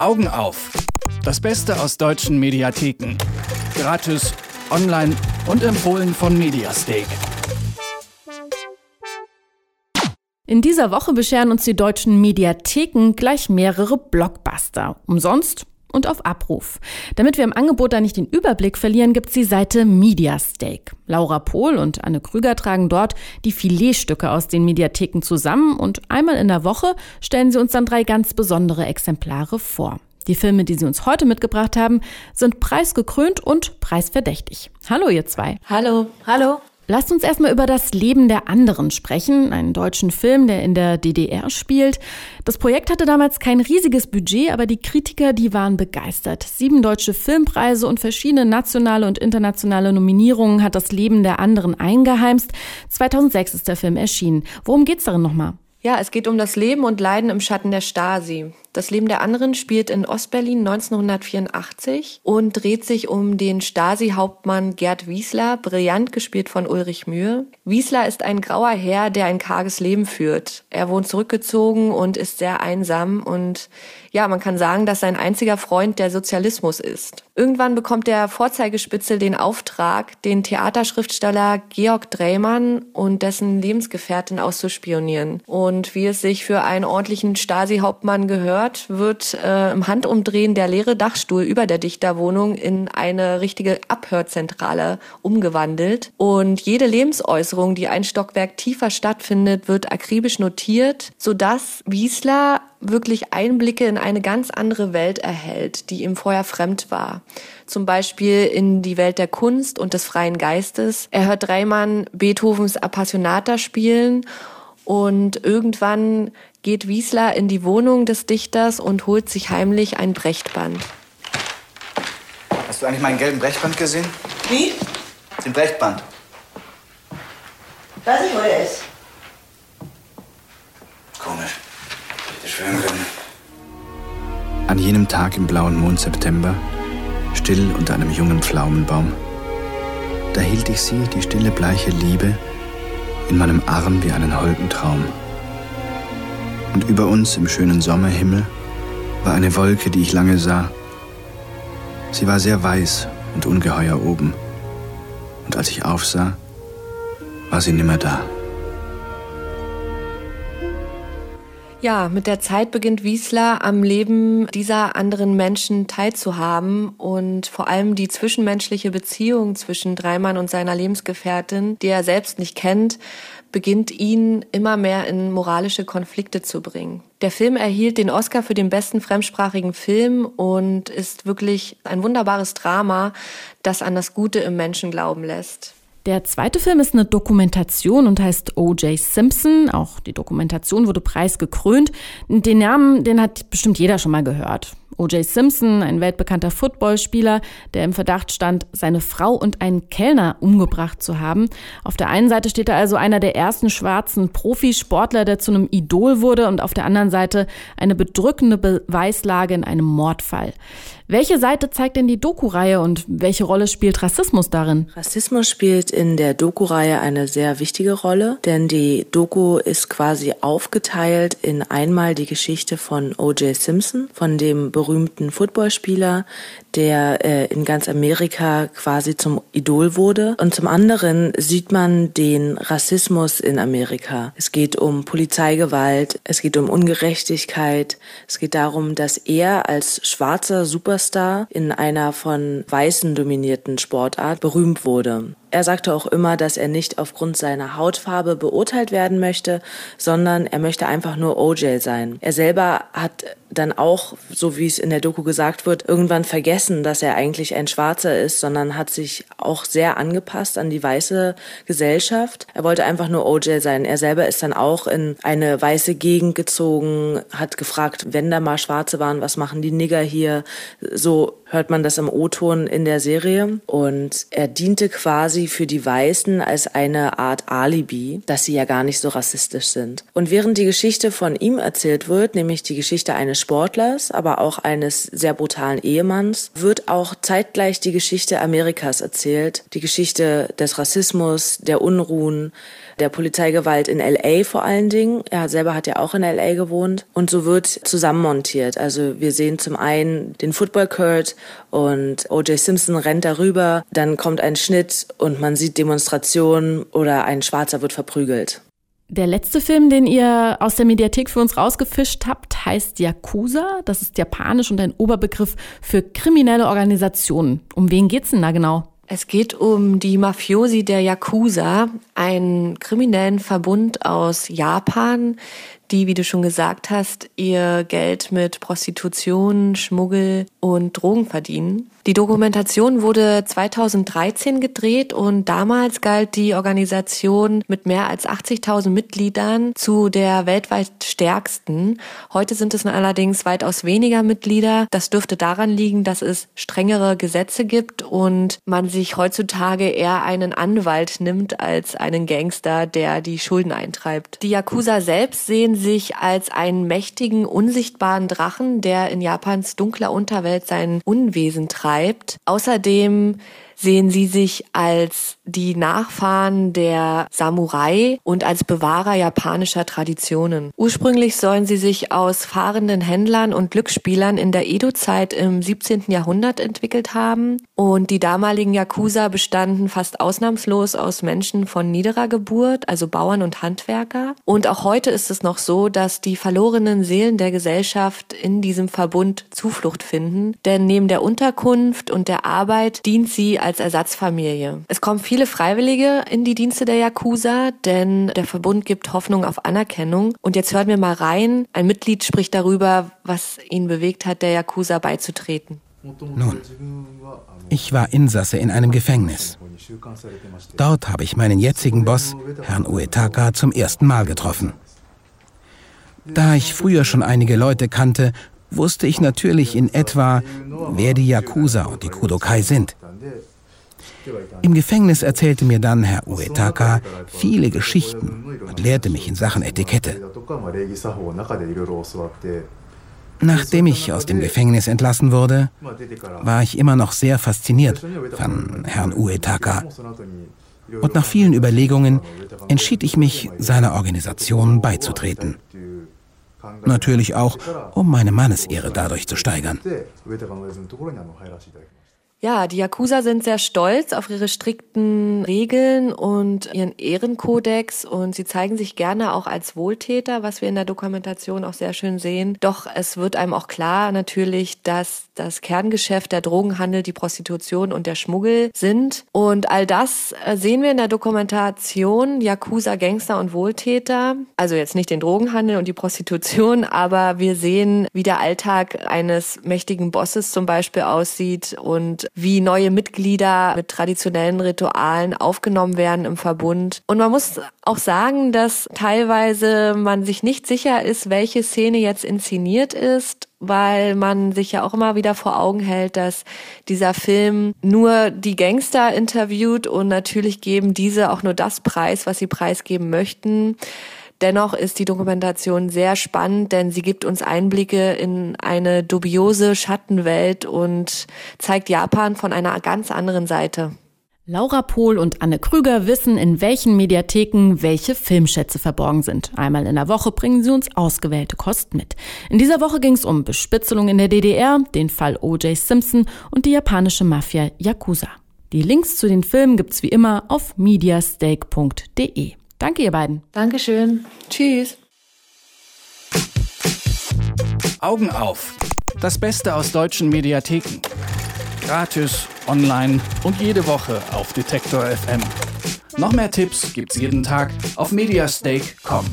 Augen auf. Das Beste aus deutschen Mediatheken. Gratis, online und empfohlen von Mediastake. In dieser Woche bescheren uns die deutschen Mediatheken gleich mehrere Blockbuster. Umsonst und auf Abruf. Damit wir im Angebot da nicht den Überblick verlieren, gibt's die Seite Mediastake. Laura Pohl und Anne Krüger tragen dort die Filetstücke aus den Mediatheken zusammen und einmal in der Woche stellen sie uns dann drei ganz besondere Exemplare vor. Die Filme, die sie uns heute mitgebracht haben, sind preisgekrönt und preisverdächtig. Hallo ihr zwei. Hallo. Hallo. Lasst uns erstmal über das Leben der anderen sprechen, einen deutschen Film, der in der DDR spielt. Das Projekt hatte damals kein riesiges Budget, aber die Kritiker, die waren begeistert. Sieben deutsche Filmpreise und verschiedene nationale und internationale Nominierungen hat das Leben der anderen eingeheimst. 2006 ist der Film erschienen. Worum geht's darin nochmal? Ja, es geht um das Leben und Leiden im Schatten der Stasi. Das Leben der anderen spielt in Ostberlin 1984 und dreht sich um den Stasi-Hauptmann Gerd Wiesler, brillant gespielt von Ulrich Mühe. Wiesler ist ein grauer Herr, der ein karges Leben führt. Er wohnt zurückgezogen und ist sehr einsam und ja, man kann sagen, dass sein einziger Freund der Sozialismus ist. Irgendwann bekommt der Vorzeigespitzel den Auftrag, den Theaterschriftsteller Georg Drehmann und dessen Lebensgefährtin auszuspionieren. Und wie es sich für einen ordentlichen Stasi-Hauptmann gehört, hört, wird äh, im Handumdrehen der leere Dachstuhl über der Dichterwohnung in eine richtige Abhörzentrale umgewandelt. Und jede Lebensäußerung, die ein Stockwerk tiefer stattfindet, wird akribisch notiert, sodass Wiesler wirklich Einblicke in eine ganz andere Welt erhält, die ihm vorher fremd war. Zum Beispiel in die Welt der Kunst und des freien Geistes. Er hört Dreimann Beethovens Appassionata spielen und irgendwann geht Wiesler in die Wohnung des Dichters und holt sich heimlich ein Brechtband. Hast du eigentlich meinen gelben Brechtband gesehen? Wie? Den Brechtband. Weiß ich, wo er ist. Komisch. Hätte schwören können. An jenem Tag im blauen Mond September, still unter einem jungen Pflaumenbaum, da hielt ich sie, die stille bleiche Liebe, in meinem Arm wie einen holden Traum. Und über uns im schönen Sommerhimmel war eine Wolke, die ich lange sah. Sie war sehr weiß und ungeheuer oben. Und als ich aufsah, war sie nimmer da. Ja, mit der Zeit beginnt Wiesler am Leben dieser anderen Menschen teilzuhaben und vor allem die zwischenmenschliche Beziehung zwischen Dreimann und seiner Lebensgefährtin, die er selbst nicht kennt, beginnt ihn immer mehr in moralische Konflikte zu bringen. Der Film erhielt den Oscar für den besten fremdsprachigen Film und ist wirklich ein wunderbares Drama, das an das Gute im Menschen glauben lässt. Der zweite Film ist eine Dokumentation und heißt O.J. Simpson. Auch die Dokumentation wurde preisgekrönt. Den Namen, den hat bestimmt jeder schon mal gehört. O.J. Simpson, ein weltbekannter Footballspieler, der im Verdacht stand, seine Frau und einen Kellner umgebracht zu haben. Auf der einen Seite steht er also einer der ersten schwarzen Profisportler, der zu einem Idol wurde, und auf der anderen Seite eine bedrückende Beweislage in einem Mordfall. Welche Seite zeigt denn die Doku-Reihe und welche Rolle spielt Rassismus darin? Rassismus spielt in der Doku-Reihe eine sehr wichtige Rolle, denn die Doku ist quasi aufgeteilt in einmal die Geschichte von O.J. Simpson, von dem berühmten Footballspieler, der äh, in ganz Amerika quasi zum Idol wurde. Und zum anderen sieht man den Rassismus in Amerika. Es geht um Polizeigewalt, es geht um Ungerechtigkeit, es geht darum, dass er als schwarzer Superstar in einer von Weißen dominierten Sportart berühmt wurde. Er sagte auch immer, dass er nicht aufgrund seiner Hautfarbe beurteilt werden möchte, sondern er möchte einfach nur OJ sein. Er selber hat dann auch, so wie es in der Doku gesagt wird, irgendwann vergessen, dass er eigentlich ein Schwarzer ist, sondern hat sich auch sehr angepasst an die weiße Gesellschaft. Er wollte einfach nur OJ sein. Er selber ist dann auch in eine weiße Gegend gezogen, hat gefragt, wenn da mal Schwarze waren, was machen die Nigger hier? So hört man das im O-Ton in der Serie. Und er diente quasi für die Weißen als eine Art Alibi, dass sie ja gar nicht so rassistisch sind. Und während die Geschichte von ihm erzählt wird, nämlich die Geschichte eines Sportlers, aber auch eines sehr brutalen Ehemanns, wird auch zeitgleich die Geschichte Amerikas erzählt. Die Geschichte des Rassismus, der Unruhen, der Polizeigewalt in LA vor allen Dingen. Er selber hat ja auch in LA gewohnt. Und so wird zusammenmontiert. Also wir sehen zum einen den Football Kurt und O.J. Simpson rennt darüber. Dann kommt ein Schnitt und man sieht Demonstrationen oder ein Schwarzer wird verprügelt. Der letzte Film, den ihr aus der Mediathek für uns rausgefischt habt, heißt Yakuza. Das ist japanisch und ein Oberbegriff für kriminelle Organisationen. Um wen geht's denn da genau? Es geht um die Mafiosi der Yakuza, einen kriminellen Verbund aus Japan, die, wie du schon gesagt hast, ihr Geld mit Prostitution, Schmuggel und Drogen verdienen. Die Dokumentation wurde 2013 gedreht und damals galt die Organisation mit mehr als 80.000 Mitgliedern zu der weltweit stärksten. Heute sind es allerdings weitaus weniger Mitglieder. Das dürfte daran liegen, dass es strengere Gesetze gibt und man sich heutzutage eher einen Anwalt nimmt als einen Gangster, der die Schulden eintreibt. Die Yakuza selbst sehen sich als einen mächtigen, unsichtbaren Drachen, der in Japans dunkler Unterwelt sein Unwesen treibt. Außerdem sehen sie sich als die Nachfahren der Samurai und als Bewahrer japanischer Traditionen. Ursprünglich sollen sie sich aus fahrenden Händlern und Glücksspielern in der Edo-Zeit im 17. Jahrhundert entwickelt haben und die damaligen Yakuza bestanden fast ausnahmslos aus Menschen von niederer Geburt, also Bauern und Handwerker. Und auch heute ist es noch so, dass die verlorenen Seelen der Gesellschaft in diesem Verbund Zuflucht finden, denn neben der Unterkunft und der Arbeit dient sie als Ersatzfamilie. Es kommen viele Freiwillige in die Dienste der Yakuza, denn der Verbund gibt Hoffnung auf Anerkennung. Und jetzt hören wir mal rein. Ein Mitglied spricht darüber, was ihn bewegt hat, der Yakuza beizutreten. Nun, ich war Insasse in einem Gefängnis. Dort habe ich meinen jetzigen Boss, Herrn Uetaka, zum ersten Mal getroffen. Da ich früher schon einige Leute kannte, wusste ich natürlich in etwa, wer die Yakuza und die Kudokai sind. Im Gefängnis erzählte mir dann Herr Uetaka viele Geschichten und lehrte mich in Sachen Etikette. Nachdem ich aus dem Gefängnis entlassen wurde, war ich immer noch sehr fasziniert von Herrn Uetaka. Und nach vielen Überlegungen entschied ich mich, seiner Organisation beizutreten. Natürlich auch, um meine Mannesehre dadurch zu steigern. Ja, die Yakuza sind sehr stolz auf ihre strikten Regeln und ihren Ehrenkodex und sie zeigen sich gerne auch als Wohltäter, was wir in der Dokumentation auch sehr schön sehen. Doch es wird einem auch klar natürlich, dass das Kerngeschäft der Drogenhandel, die Prostitution und der Schmuggel sind. Und all das äh, sehen wir in der Dokumentation Yakuza, Gangster und Wohltäter. Also jetzt nicht den Drogenhandel und die Prostitution, aber wir sehen, wie der Alltag eines mächtigen Bosses zum Beispiel aussieht und wie neue Mitglieder mit traditionellen Ritualen aufgenommen werden im Verbund. Und man muss auch sagen, dass teilweise man sich nicht sicher ist, welche Szene jetzt inszeniert ist weil man sich ja auch immer wieder vor Augen hält, dass dieser Film nur die Gangster interviewt und natürlich geben diese auch nur das Preis, was sie preisgeben möchten. Dennoch ist die Dokumentation sehr spannend, denn sie gibt uns Einblicke in eine dubiose Schattenwelt und zeigt Japan von einer ganz anderen Seite. Laura Pohl und Anne Krüger wissen, in welchen Mediatheken welche Filmschätze verborgen sind. Einmal in der Woche bringen sie uns ausgewählte Kost mit. In dieser Woche ging es um Bespitzelung in der DDR, den Fall O.J. Simpson und die japanische Mafia Yakuza. Die Links zu den Filmen gibt's wie immer auf mediastake.de. Danke, ihr beiden. Dankeschön. Tschüss. Augen auf. Das Beste aus deutschen Mediatheken. Gratis, online und jede Woche auf Detektor FM. Noch mehr Tipps gibt's jeden Tag auf mediastake.com.